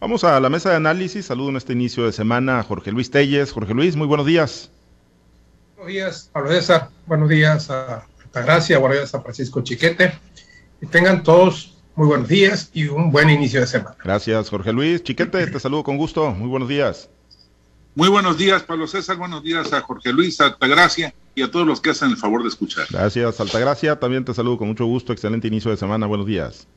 Vamos a la mesa de análisis. Saludo en este inicio de semana a Jorge Luis Telles. Jorge Luis, muy buenos días. Buenos días, Pablo César. Buenos días a Altagracia. Buenos días a Francisco Chiquete. Y tengan todos muy buenos días y un buen inicio de semana. Gracias, Jorge Luis. Chiquete, te saludo con gusto. Muy buenos días. Muy buenos días, Pablo César. Buenos días a Jorge Luis, a Altagracia y a todos los que hacen el favor de escuchar. Gracias, Altagracia. También te saludo con mucho gusto. Excelente inicio de semana. Buenos días.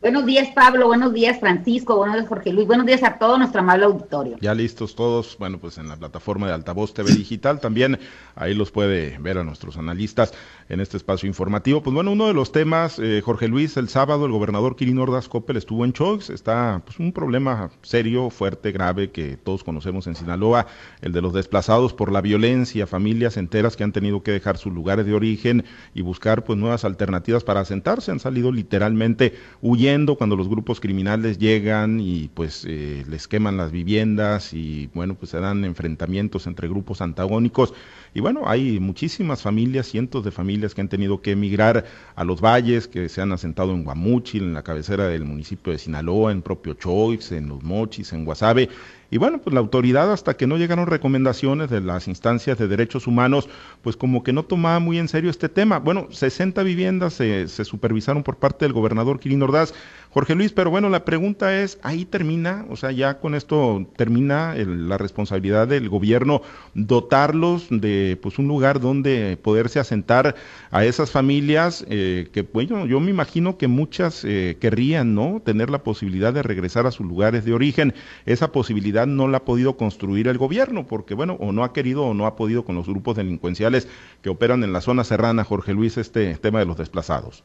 Buenos días, Pablo. Buenos días, Francisco. Buenos días, Jorge Luis. Buenos días a todo nuestro amable auditorio. Ya listos todos. Bueno, pues en la plataforma de Altavoz TV Digital también. Ahí los puede ver a nuestros analistas en este espacio informativo. Pues bueno, uno de los temas, eh, Jorge Luis, el sábado el gobernador Kirin Ordaz Coppel estuvo en Choix. Está pues un problema serio, fuerte, grave que todos conocemos en Sinaloa, el de los desplazados por la violencia, familias enteras que han tenido que dejar sus lugares de origen y buscar pues nuevas alternativas para asentarse. Han salido literalmente huyendo cuando los grupos criminales llegan y pues eh, les queman las viviendas y bueno, pues se dan enfrentamientos entre grupos antagónicos. Y bueno, hay muchísimas familias, cientos de familias que han tenido que emigrar a los valles, que se han asentado en Guamúchil, en la cabecera del municipio de Sinaloa, en propio Choix, en Los Mochis, en Guasave, y bueno, pues la autoridad, hasta que no llegaron recomendaciones de las instancias de derechos humanos, pues como que no tomaba muy en serio este tema. Bueno, 60 viviendas se, supervisaron por parte del gobernador Quirino Ordaz. Jorge Luis, pero bueno, la pregunta es, ¿ahí termina? O sea, ya con esto termina la responsabilidad del gobierno dotarlos de pues un lugar donde poderse asentar a esas familias eh, que, bueno, yo me imagino que muchas eh, querrían, ¿no? Tener la posibilidad de regresar a sus lugares de origen. Esa posibilidad no la ha podido construir el gobierno, porque bueno, o no ha querido o no ha podido con los grupos delincuenciales que operan en la zona serrana, Jorge Luis, este tema de los desplazados.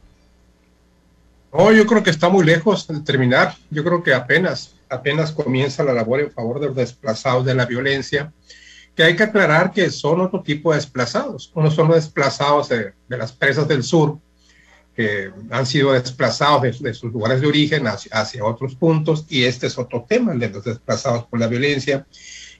No, yo creo que está muy lejos de terminar. Yo creo que apenas, apenas comienza la labor en favor de los desplazados de la violencia, que hay que aclarar que son otro tipo de desplazados. Unos son los desplazados de, de las presas del sur, que han sido desplazados de, sus lugares de origen hacia, otros puntos, y este es otro tema, de los desplazados por la violencia.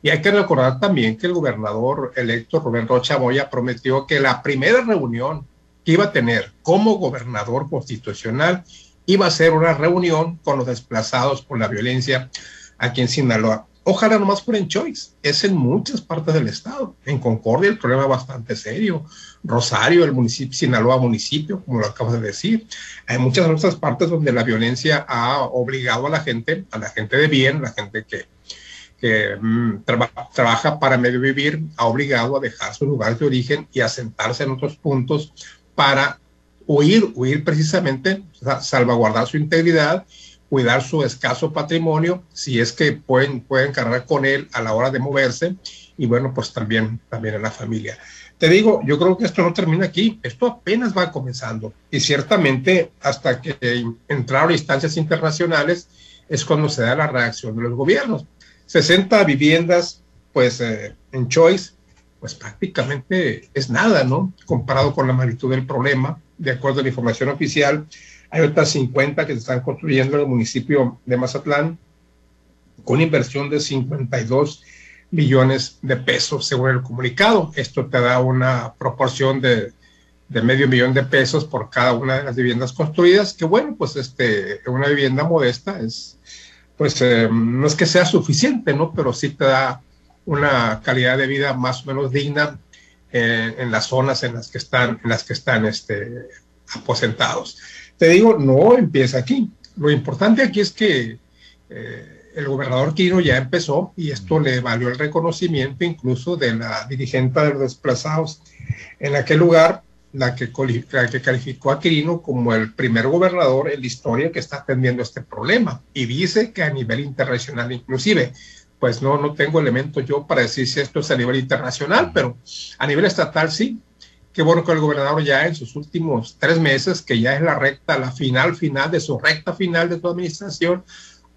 Y hay que recordar también que el gobernador electo Rubén Rocha Moya prometió que la primera reunión que iba a tener como gobernador constitucional iba a ser una reunión con los desplazados por la violencia aquí en Sinaloa. Ojalá nomás fuera en Choice, es en muchas partes del estado. En Concordia el problema es bastante serio. Rosario, el municipio, Sinaloa municipio, como lo acabas de decir. Hay muchas otras partes donde la violencia ha obligado a la gente, a la gente de bien, la gente que, que mm, trabaja para medio vivir, ha obligado a dejar sus lugares de origen y a sentarse en otros puntos para huir, huir precisamente, salvaguardar su integridad cuidar su escaso patrimonio, si es que pueden, pueden cargar con él a la hora de moverse, y bueno, pues también, también a la familia. Te digo, yo creo que esto no termina aquí, esto apenas va comenzando, y ciertamente hasta que entraron instancias internacionales es cuando se da la reacción de los gobiernos. 60 viviendas, pues eh, en Choice, pues prácticamente es nada, ¿no? Comparado con la magnitud del problema, de acuerdo a la información oficial, hay otras 50 que se están construyendo en el municipio de Mazatlán con inversión de 52 millones de pesos, según el comunicado. Esto te da una proporción de, medio millón de pesos por cada una de las viviendas construidas, que bueno, pues este, una vivienda modesta es, pues eh, no es que sea suficiente, ¿no? Pero sí te da una calidad de vida más o menos digna eh, en las zonas en las que están, en las que están este, aposentados. Te digo, no empieza aquí. Lo importante aquí es que eh, el gobernador Quino ya empezó y esto le valió el reconocimiento incluso de la dirigente de los desplazados en aquel lugar, la que, que calificó a Quirino como el primer gobernador en la historia que está atendiendo este problema y dice que a nivel internacional inclusive. Pues no, no tengo elementos yo para decir si esto es a nivel internacional, pero a nivel estatal sí, Qué bueno que el gobernador ya en sus últimos tres meses, que ya es la recta, la final, final de su recta final de su administración,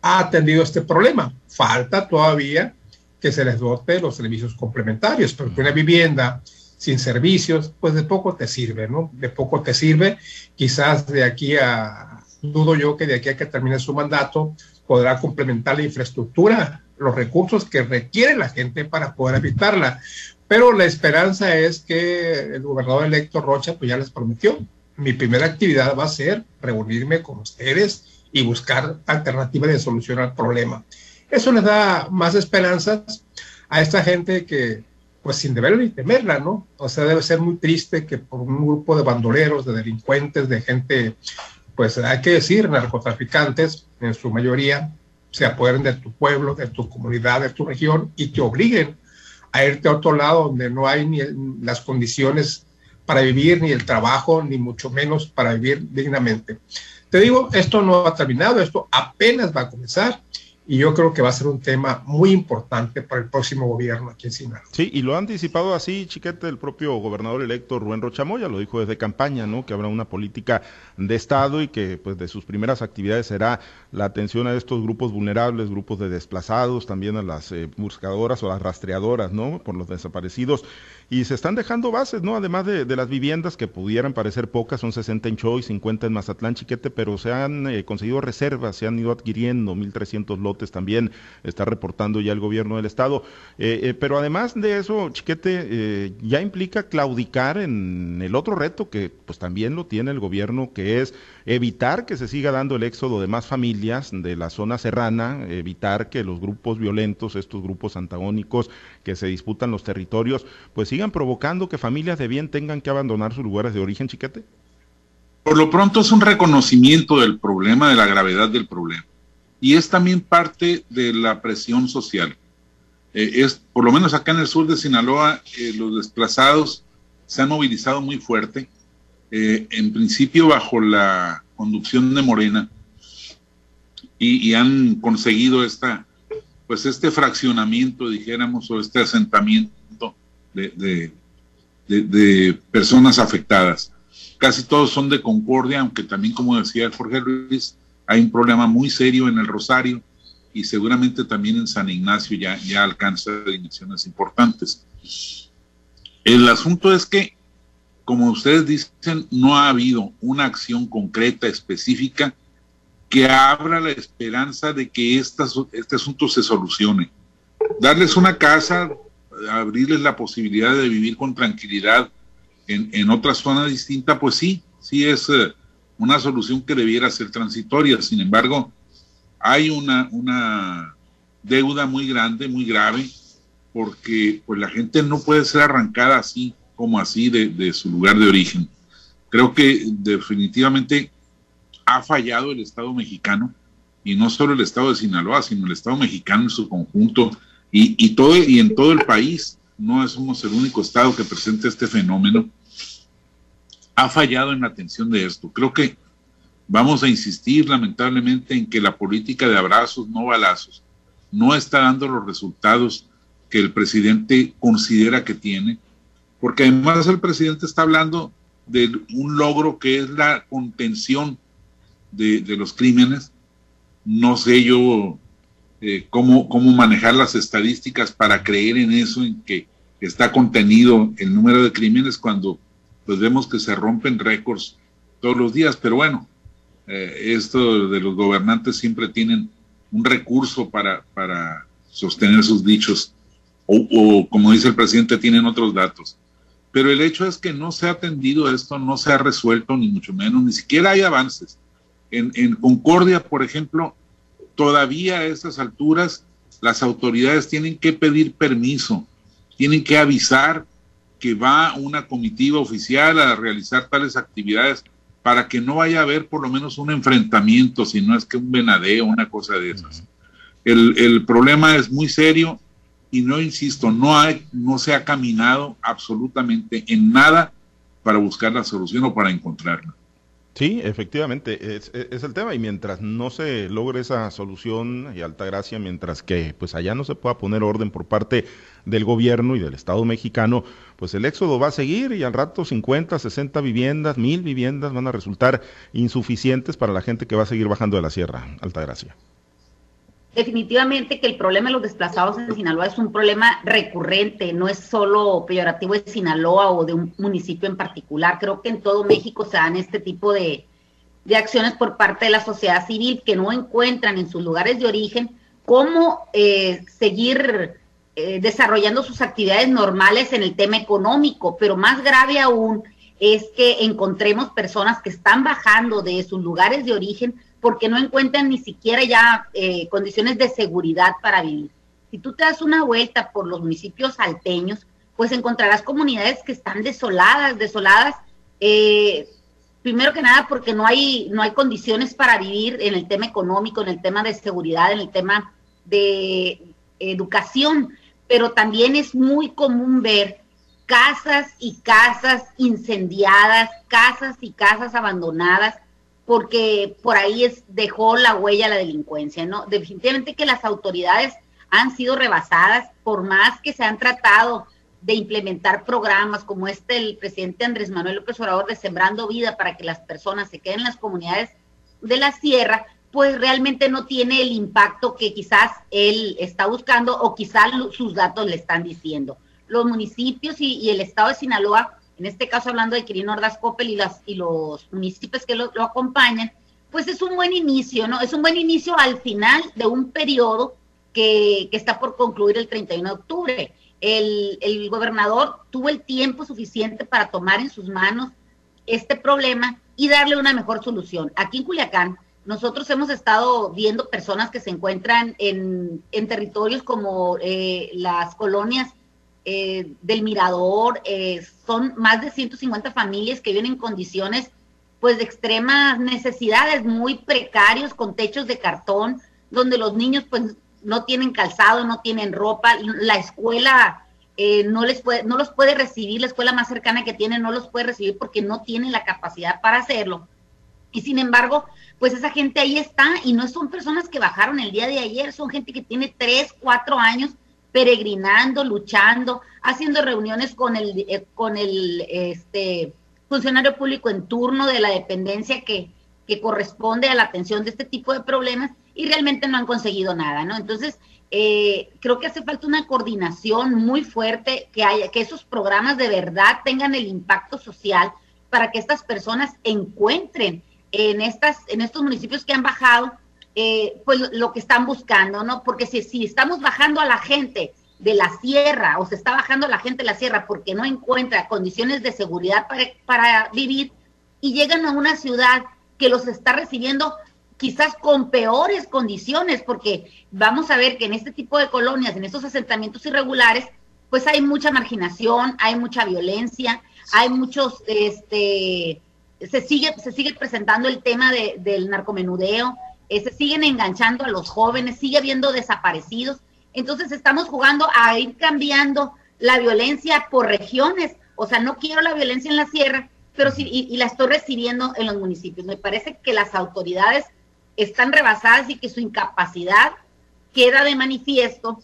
ha atendido este problema. Falta todavía que se les dote los servicios complementarios, porque una vivienda sin servicios, pues de poco te sirve, ¿no? De poco te sirve. Quizás de aquí a, dudo yo que de aquí a que termine su mandato, podrá complementar la infraestructura, los recursos que requiere la gente para poder habitarla. Pero la esperanza es que el gobernador electo Rocha pues ya les prometió. Mi primera actividad va a ser reunirme con ustedes y buscar alternativas de solución al problema. Eso les da más esperanzas a esta gente que, pues sin deber ni temerla, ¿no? O sea, debe ser muy triste que por un grupo de bandoleros, de delincuentes, de gente, pues hay que decir, narcotraficantes, en su mayoría, se apoderen de tu pueblo, de tu comunidad, de tu región y te obliguen a irte a otro lado donde no hay ni las condiciones para vivir, ni el trabajo, ni mucho menos para vivir dignamente. Te digo, esto no ha terminado, esto apenas va a comenzar y yo creo que va a ser un tema muy importante para el próximo gobierno aquí en Sinaloa. Sí, y lo ha anticipado así, Chiquete, el propio gobernador electo Rubén Rochamoya, lo dijo desde campaña, ¿no? Que habrá una política de Estado y que pues de sus primeras actividades será la atención a estos grupos vulnerables, grupos de desplazados, también a las eh, buscadoras o las rastreadoras, ¿no? Por los desaparecidos. Y se están dejando bases, ¿no? Además de, las viviendas que pudieran parecer pocas, son 60 en Choy, 50 en Mazatlán, Chiquete, pero se han eh, conseguido reservas, se han ido adquiriendo 1.300 lotes también está reportando ya el gobierno del estado. Eh, eh, pero además de eso, Chiquete, ya implica claudicar en el otro reto que pues también lo tiene el gobierno, que es evitar que se siga dando el éxodo de más familias de la zona serrana, evitar que los grupos violentos, estos grupos antagónicos que se disputan los territorios, pues sigan provocando que familias de bien tengan que abandonar sus lugares de origen, Chiquete. Por lo pronto es un reconocimiento del problema, de la gravedad del problema y es también parte de la presión social. Eh, es, por lo menos acá en el sur de Sinaloa, eh, los desplazados se han movilizado muy fuerte, eh, en principio bajo la conducción de Morena, y, han conseguido esta, pues este fraccionamiento, dijéramos, o este asentamiento de, de personas afectadas. Casi todos son de Concordia, aunque también, como decía Jorge Luis, hay un problema muy serio en el Rosario y seguramente también en San Ignacio ya, ya alcanza dimensiones importantes. El asunto es que, como ustedes dicen, no ha habido una acción concreta, específica, que abra la esperanza de que este asunto se solucione. Darles una casa, abrirles la posibilidad de vivir con tranquilidad en, en otra zona distinta, pues sí, sí es eh, una solución que debiera ser transitoria. Sin embargo, hay una, una deuda muy grande, muy grave, porque pues la gente no puede ser arrancada así como así de, de su lugar de origen. Creo que definitivamente ha fallado el Estado mexicano, y no solo el Estado de Sinaloa, sino el Estado mexicano en su conjunto, y, todo, y en todo el país. No somos el único Estado que presenta este fenómeno ha fallado en la atención de esto. Creo que vamos a insistir lamentablemente en que la política de abrazos, no balazos, no está dando los resultados que el presidente considera que tiene, porque además el presidente está hablando de un logro que es la contención de, los crímenes. No sé yo eh, cómo, cómo manejar las estadísticas para creer en eso, en que está contenido el número de crímenes cuando pues vemos que se rompen récords todos los días, pero bueno, eh, esto de los gobernantes siempre tienen un recurso para, para sostener sus dichos, o, como dice el presidente, tienen otros datos. Pero el hecho es que no se ha atendido esto, no se ha resuelto, ni mucho menos, ni siquiera hay avances. En, en Concordia, por ejemplo, todavía a estas alturas las autoridades tienen que pedir permiso, tienen que avisar que va una comitiva oficial a realizar tales actividades para que no vaya a haber por lo menos un enfrentamiento, si no es que un venadeo, una cosa de esas. el, el, problema es muy serio y no, insisto, no, hay, no se ha caminado absolutamente en nada para buscar la solución o para encontrarla. Sí, efectivamente, es, es, el tema y mientras no se logre esa solución y alta gracia, mientras que pues allá no se pueda poner orden por parte del gobierno y del Estado mexicano, pues el éxodo va a seguir y al rato 50, 60 viviendas, mil viviendas van a resultar insuficientes para la gente que va a seguir bajando de la sierra, alta gracia definitivamente que el problema de los desplazados en Sinaloa es un problema recurrente, no es solo peyorativo de Sinaloa o de un municipio en particular. Creo que en todo México se dan este tipo de, acciones por parte de la sociedad civil que no encuentran en sus lugares de origen cómo eh, seguir eh, desarrollando sus actividades normales en el tema económico, pero más grave aún es que encontremos personas que están bajando de sus lugares de origen porque no encuentran ni siquiera ya eh, condiciones de seguridad para vivir. Si tú te das una vuelta por los municipios alteños, pues encontrarás comunidades que están desoladas, desoladas, eh, primero que nada porque no hay, no hay condiciones para vivir en el tema económico, en el tema de seguridad, en el tema de educación, pero también es muy común ver casas y casas incendiadas, casas y casas abandonadas, porque por ahí es, dejó la huella la delincuencia, ¿no? Definitivamente que las autoridades han sido rebasadas, por más que se han tratado de implementar programas como este el presidente Andrés Manuel López Obrador de Sembrando Vida para que las personas se queden en las comunidades de la sierra, pues realmente no tiene el impacto que quizás él está buscando o quizás sus datos le están diciendo los municipios y, el estado de Sinaloa, en este caso hablando de Quirino Ordaz Coppel y, las, y los municipios que lo, acompañan, pues es un buen inicio, ¿no? Es un buen inicio al final de un periodo que, está por concluir el 31 de octubre. El, gobernador tuvo el tiempo suficiente para tomar en sus manos este problema y darle una mejor solución. Aquí en Culiacán, nosotros hemos estado viendo personas que se encuentran en, en territorios como eh, las colonias eh, del Mirador, eh, son más de 150 familias que viven en condiciones pues de extremas necesidades, muy precarios, con techos de cartón, donde los niños pues no tienen calzado, no tienen ropa, la escuela eh, no les puede, no los puede recibir, la escuela más cercana que tienen no los puede recibir porque no tienen la capacidad para hacerlo. Y sin embargo, pues esa gente ahí está y no son personas que bajaron el día de ayer, son gente que tiene tres, cuatro años peregrinando, luchando, haciendo reuniones con el, eh, con el este, funcionario público en turno de la dependencia que, que corresponde a la atención de este tipo de problemas y realmente no han conseguido nada, ¿no? Entonces, eh, creo que hace falta una coordinación muy fuerte, que, haya, que esos programas de verdad tengan el impacto social para que estas personas encuentren en, estas, en estos municipios que han bajado eh, pues lo que están buscando, ¿no? Porque si, si estamos bajando a la gente de la sierra o se está bajando la gente de la sierra porque no encuentra condiciones de seguridad para, para vivir y llegan a una ciudad que los está recibiendo quizás con peores condiciones, porque vamos a ver que en este tipo de colonias, en estos asentamientos irregulares, pues hay mucha marginación, hay mucha violencia, hay muchos, este, se sigue, se sigue presentando el tema de, del narcomenudeo, eh, se siguen enganchando a los jóvenes, sigue habiendo desaparecidos. Entonces estamos jugando a ir cambiando la violencia por regiones. O sea, no quiero la violencia en la sierra, pero sí, y, la estoy recibiendo en los municipios. Me parece que las autoridades están rebasadas y que su incapacidad queda de manifiesto,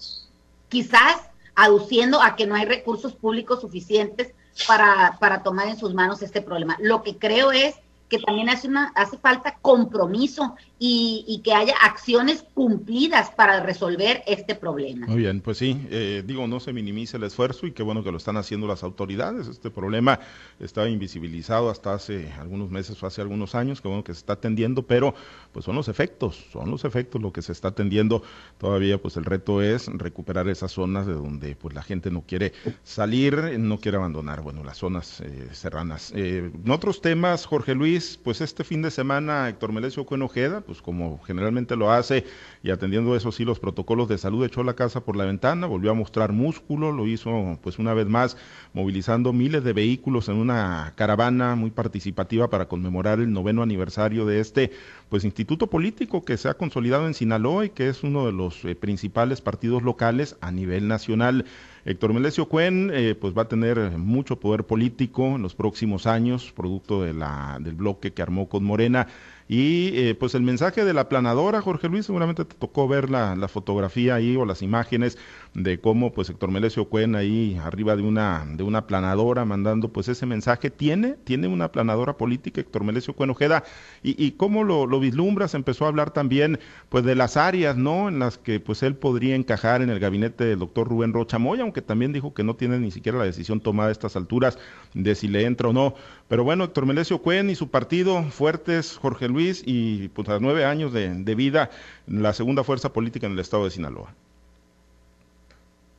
quizás aduciendo a que no hay recursos públicos suficientes para, para tomar en sus manos este problema. Lo que creo es que también hace, una, hace falta compromiso y, que haya acciones cumplidas para resolver este problema. Muy bien, pues sí, eh, digo, no se minimice el esfuerzo y qué bueno que lo están haciendo las autoridades. Este problema estaba invisibilizado hasta hace algunos meses o hace algunos años, qué bueno que se está atendiendo, pero pues son los efectos, son los efectos lo que se está atendiendo. Todavía pues el reto es recuperar esas zonas de donde pues la gente no quiere salir, no quiere abandonar, bueno, las zonas eh, serranas. Eh, en otros temas, Jorge Luis, pues este fin de semana Héctor Melesio Cuenojeda, pues como generalmente lo hace, y atendiendo eso sí los protocolos de salud, echó la casa por la ventana, volvió a mostrar músculo, lo hizo pues una vez más, movilizando miles de vehículos en una caravana muy participativa para conmemorar el noveno aniversario de este pues instituto político que se ha consolidado en Sinaloa y que es uno de los eh, principales partidos locales a nivel nacional. Héctor Melesio Cuen eh, pues va a tener mucho poder político en los próximos años, producto de la, del bloque que armó con Morena. Y eh, pues el mensaje de la planadora, Jorge Luis, seguramente te tocó ver la, la, fotografía ahí o las imágenes de cómo pues Héctor Melesio Cuen ahí arriba de una, de una planadora mandando pues ese mensaje. ¿Tiene, tiene una planadora política Héctor Melesio Cuen Ojeda? ¿Y, y cómo lo, lo vislumbras? Empezó a hablar también pues de las áreas, ¿no? En las que pues él podría encajar en el gabinete del doctor Rubén Rocha Moya, aunque también dijo que no tiene ni siquiera la decisión tomada a estas alturas de si le entra o no. Pero bueno, Héctor Melesio Cuen y su partido fuertes, Jorge Luis, y pues a nueve años de, vida, la segunda fuerza política en el estado de Sinaloa.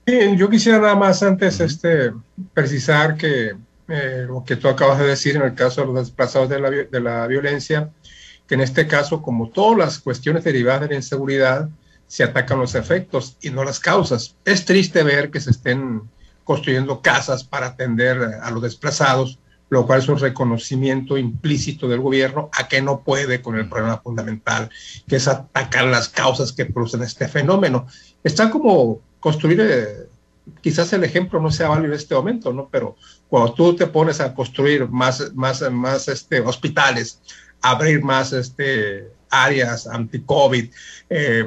Bien, yo quisiera nada más antes este, precisar que eh, lo que tú acabas de decir en el caso de los desplazados de la, de la violencia, que en este caso, como todas las cuestiones derivadas de la inseguridad, se atacan los efectos y no las causas. Es triste ver que se estén construyendo casas para atender a los desplazados, lo cual es un reconocimiento implícito del gobierno a que no puede con el problema fundamental, que es atacar las causas que producen este fenómeno. Está como construir, eh, quizás el ejemplo no sea válido en este momento, ¿no? Pero cuando tú te pones a construir más, más, más este, hospitales, abrir más este, áreas anti-COVID, eh,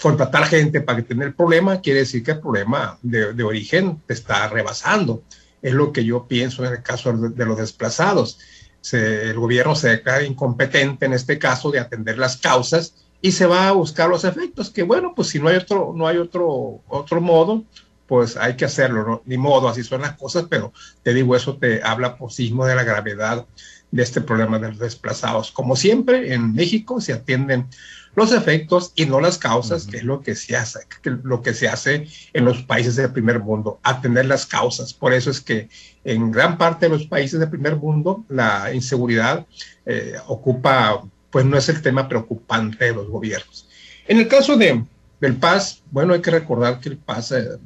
contratar gente para que tenga el problema, quiere decir que el problema de, de, origen te está rebasando. Es lo que yo pienso en el caso de, los desplazados. Se, el gobierno se declara incompetente en este caso de atender las causas y se va a buscar los efectos, que bueno, pues si no hay otro, no hay otro, otro modo, pues hay que hacerlo, ¿no? ni modo, así son las cosas, pero te digo, eso te habla por sí mismo de la gravedad de este problema de los desplazados. Como siempre, en México se atienden los efectos y no las causas, que es lo que se hace, que lo que se hace en los países del primer mundo, atender las causas. Por eso es que en gran parte de los países del primer mundo la inseguridad eh, ocupa, pues no es el tema preocupante de los gobiernos. En el caso de, del PAS, bueno, hay que recordar que el PAS eh,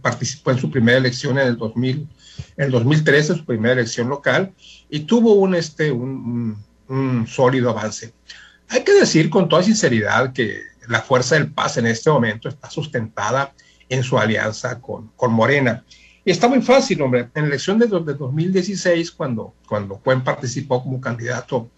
participó en su primera elección en el 2000, en el 2013, su primera elección local, y tuvo un, este, un, sólido avance. Hay que decir con toda sinceridad que la fuerza del paz en este momento está sustentada en su alianza con, con Morena. Y está muy fácil, hombre. En la elección de, de 2016, cuando, cuando Cuen participó como candidato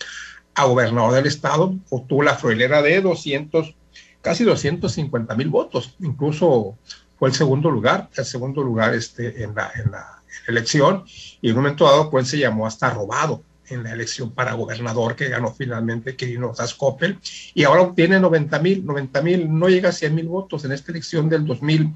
a gobernador del estado, obtuvo la froilera de 200, casi 250 mil votos. Incluso fue el segundo lugar, el segundo lugar este, en, la, en la elección. Y en un momento dado, Cuen se llamó hasta robado en la elección para gobernador que ganó finalmente Quirino Zascopel y ahora obtiene 90 mil, 90 mil, no llega a 100 mil votos en esta elección del 2000,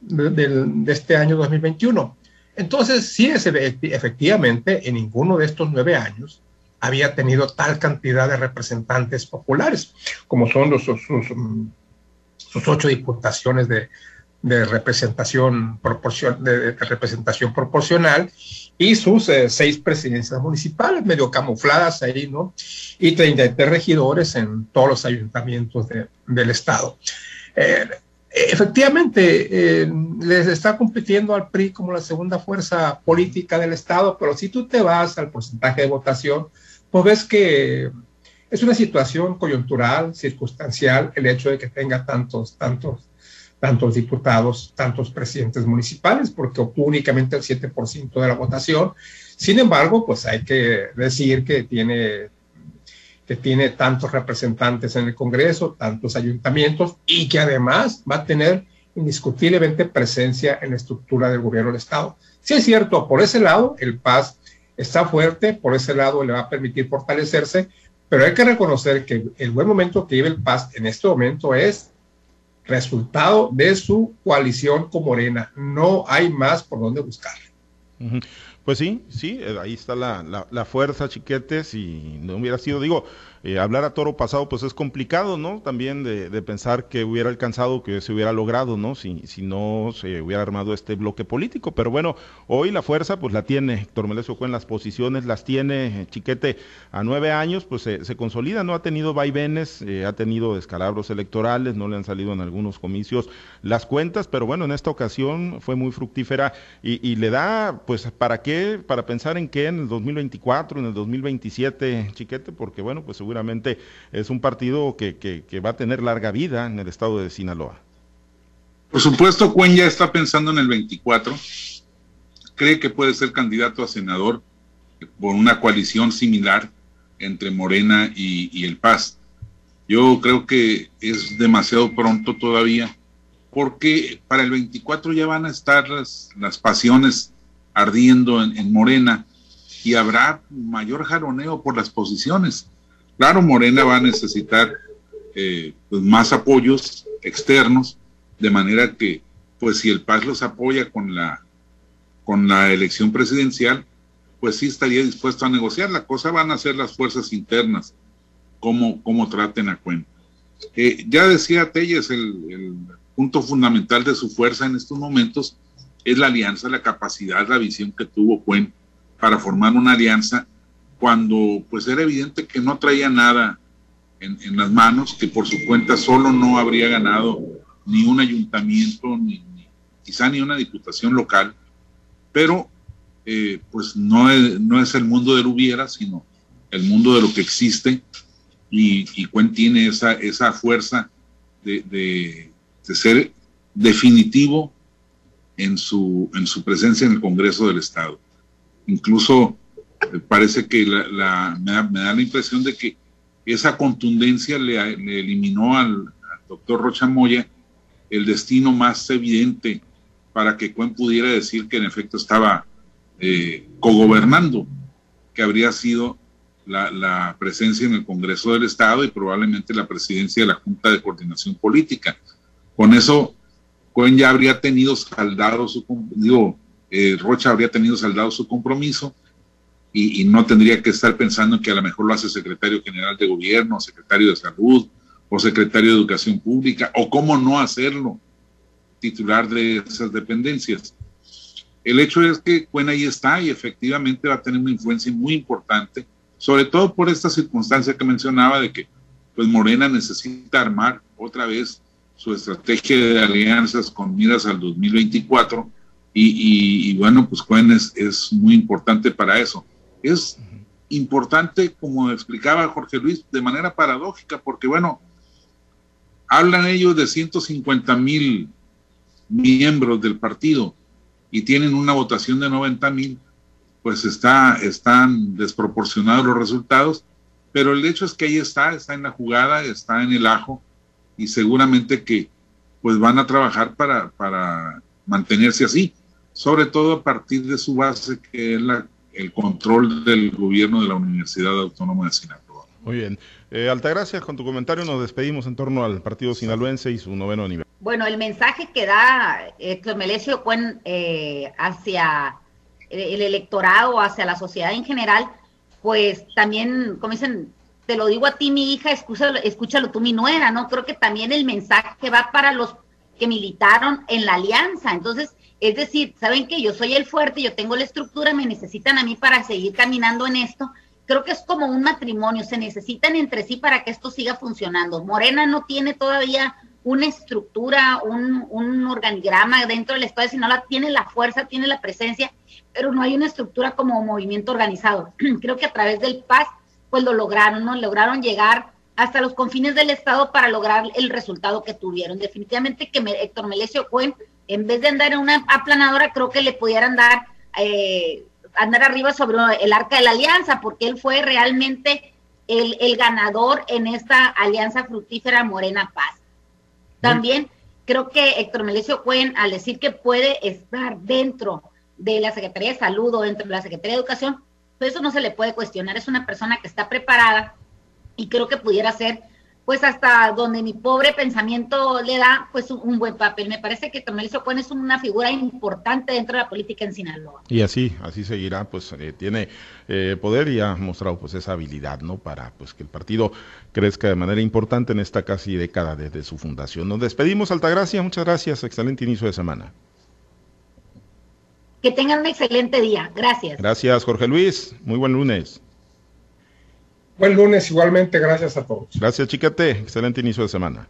de, de este año 2021. Entonces, sí, es, efectivamente, en ninguno de estos nueve años había tenido tal cantidad de representantes populares, como son los, sus, sus ocho diputaciones de, de representación, proporcion, de, de representación proporcional y sus eh, seis presidencias municipales, medio camufladas ahí, ¿no? Y 33 regidores en todos los ayuntamientos de, del estado. Eh, efectivamente, eh, les está compitiendo al PRI como la segunda fuerza política del estado, pero si tú te vas al porcentaje de votación, pues ves que es una situación coyuntural, circunstancial, el hecho de que tenga tantos, tantos tantos diputados, tantos presidentes municipales, porque obtuvo únicamente el 7% de la votación. Sin embargo, pues hay que decir que tiene, que tiene tantos representantes en el Congreso, tantos ayuntamientos, y que además va a tener indiscutiblemente presencia en la estructura del gobierno del Estado. Sí es cierto, por ese lado, el PAS está fuerte, por ese lado le va a permitir fortalecerse, pero hay que reconocer que el buen momento que vive el PAS en este momento es resultado de su coalición con Morena. No hay más por dónde buscar. Pues sí, sí, eh, ahí está la, la, la fuerza, chiquetes, y no hubiera sido, digo, eh, hablar a toro pasado pues es complicado, ¿no? También de, pensar que hubiera alcanzado, que se hubiera logrado, ¿no? Si, no se hubiera armado este bloque político. Pero bueno, hoy la fuerza pues la tiene Héctor Melesio en las posiciones las tiene eh, Chiquete a nueve años, pues se, se consolida, ¿no? Ha tenido vaivenes, eh, ha tenido descalabros electorales, no le han salido en algunos comicios las cuentas, pero bueno, en esta ocasión fue muy fructífera y, y le da, pues, ¿para qué? Para pensar en qué en el 2024, en el 2027, Chiquete, porque bueno, pues seguro seguramente es un partido que, va a tener larga vida en el estado de Sinaloa. Por supuesto, Cuen ya está pensando en el 24, cree que puede ser candidato a senador por una coalición similar entre Morena y, el Paz. Yo creo que es demasiado pronto todavía, porque para el 24 ya van a estar las, pasiones ardiendo en, en, Morena y habrá mayor jaloneo por las posiciones. Claro, Morena va a necesitar eh, pues más apoyos externos, de manera que, pues si el Paz los apoya con la, con la elección presidencial, pues sí estaría dispuesto a negociar. La cosa van a ser las fuerzas internas, cómo, cómo traten a Cuen. Eh, ya decía Telles, el, el punto fundamental de su fuerza en estos momentos es la alianza, la capacidad, la visión que tuvo Cuen para formar una alianza cuando pues era evidente que no traía nada en, las manos, que por su cuenta solo no habría ganado ni un ayuntamiento, ni, quizá ni una diputación local, pero eh, pues no es, no es el mundo del hubiera, sino el mundo de lo que existe y, y Cuen tiene esa, esa fuerza de, de, ser definitivo en su, en su presencia en el Congreso del Estado. Incluso parece que me, da, la impresión de que esa contundencia le, eliminó al, doctor Rocha Moya el destino más evidente para que Cuen pudiera decir que en efecto estaba eh, cogobernando, que habría sido la, presencia en el Congreso del Estado y probablemente la presidencia de la Junta de Coordinación Política. Con eso, Cohen ya habría tenido saldado su, digo, eh, Rocha habría tenido saldado su compromiso y, no tendría que estar pensando que a lo mejor lo hace secretario general de gobierno, secretario de salud o secretario de educación pública, o cómo no hacerlo, titular de esas dependencias. El hecho es que Cuen ahí está y efectivamente va a tener una influencia muy importante sobre todo por esta circunstancia que mencionaba de que pues Morena necesita armar otra vez su estrategia de alianzas con miras al 2024 y, y, bueno, pues Cuen es, muy importante para eso. Es importante, como explicaba Jorge Luis, de manera paradójica, porque bueno, hablan ellos de 150 mil miembros del partido y tienen una votación de 90 mil, pues está, están desproporcionados los resultados, pero el hecho es que ahí está, está en la jugada, está en el ajo y seguramente que pues van a trabajar para, para mantenerse así, sobre todo a partir de su base que es la, el control del gobierno de la Universidad Autónoma de Sinaloa. Muy bien. Eh, Altagracia, con tu comentario nos despedimos en torno al partido sinaloense y su noveno nivel. Bueno, el mensaje que da eh, Clemelesio Cuen eh, hacia el electorado, hacia la sociedad en general, pues también, como dicen, te lo digo a ti, mi hija, escúchalo, escúchalo tú, mi nuera, ¿no? Creo que también el mensaje va para los que militaron en la alianza. Entonces, es decir, ¿saben que Yo soy el fuerte, yo tengo la estructura, me necesitan a mí para seguir caminando en esto. Creo que es como un matrimonio, se necesitan entre sí para que esto siga funcionando. Morena no tiene todavía una estructura, un, organigrama dentro del Estado de Sinaloa, tiene la fuerza, tiene la presencia, pero no hay una estructura como movimiento organizado. Creo que a través del PAS, pues lo lograron, ¿no? Lograron llegar hasta los confines del Estado para lograr el resultado que tuvieron. Definitivamente que Héctor Melesio Cohen, en vez de andar en una aplanadora, creo que le pudieran dar, eh, andar arriba sobre el arca de la alianza, porque él fue realmente el, el ganador en esta alianza fructífera Morena Paz. También creo que Héctor Melesio Cuen, al decir que puede estar dentro de la Secretaría de Salud o dentro de la Secretaría de Educación, pues eso no se le puede cuestionar. Es una persona que está preparada y creo que pudiera ser pues hasta donde mi pobre pensamiento le da pues un, buen papel. Me parece que Tomelicio Cuen es una figura importante dentro de la política en Sinaloa. Y así, así seguirá, pues eh, tiene eh, poder y ha mostrado pues esa habilidad, ¿no? Para pues que el partido crezca de manera importante en esta casi década desde su fundación. Nos despedimos, Altagracia, muchas gracias, excelente inicio de semana. Que tengan un excelente día, gracias. Gracias, Jorge Luis, muy buen lunes. Buen lunes igualmente, gracias a todos. Gracias, Chiquete. Excelente inicio de semana.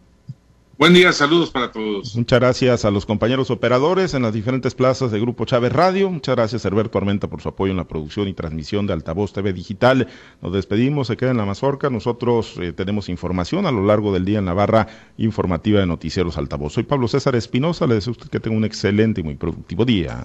Buen día, saludos para todos. Muchas gracias a los compañeros operadores en las diferentes plazas de Grupo Chávez Radio. Muchas gracias, Herberto Armenta, por su apoyo en la producción y transmisión de Altavoz TV Digital. Nos despedimos, se queda en la mazorca. Nosotros eh, tenemos información a lo largo del día en la barra informativa de Noticieros Altavoz. Soy Pablo César Espinosa, le deseo a usted que tenga un excelente y muy productivo día.